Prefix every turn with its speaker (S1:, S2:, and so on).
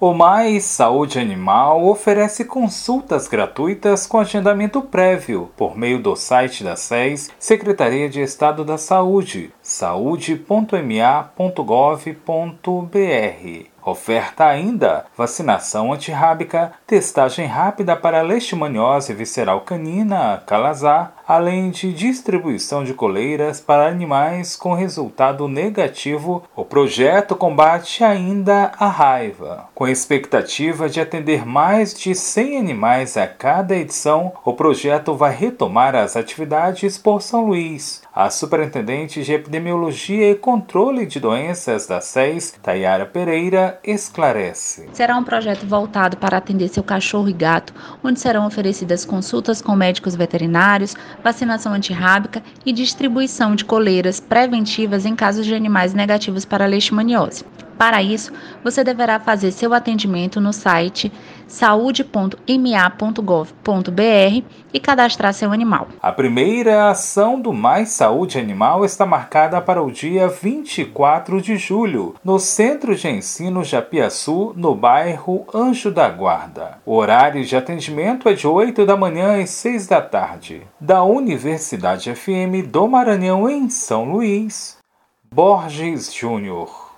S1: O Mais Saúde Animal oferece consultas gratuitas com agendamento prévio por meio do site da SES, Secretaria de Estado da Saúde, saúde.ma.gov.br. Oferta ainda vacinação antirrábica, testagem rápida para leishmaniose visceral canina, calazar, além de distribuição de coleiras para animais com resultado negativo. O projeto combate ainda a raiva. Com expectativa de atender mais de 100 animais a cada edição, o projeto vai retomar as atividades por São Luís. A superintendente de Epidemiologia e Controle de Doenças da SES, Tayara Pereira, esclarece.
S2: Será um projeto voltado para atender seu cachorro e gato, onde serão oferecidas consultas com médicos veterinários, vacinação antirrábica e distribuição de coleiras preventivas em casos de animais negativos para leishmaniose. Para isso, você deverá fazer seu atendimento no site saúde.ma.gov.br e cadastrar seu animal.
S1: A primeira ação do Mais Saúde Animal está marcada para o dia 24 de julho, no Centro de Ensino Japiaçu, no bairro Anjo da Guarda. O horário de atendimento é de 8 da manhã às 6 da tarde. Da Universidade FM do Maranhão, em São Luís, Borges Júnior.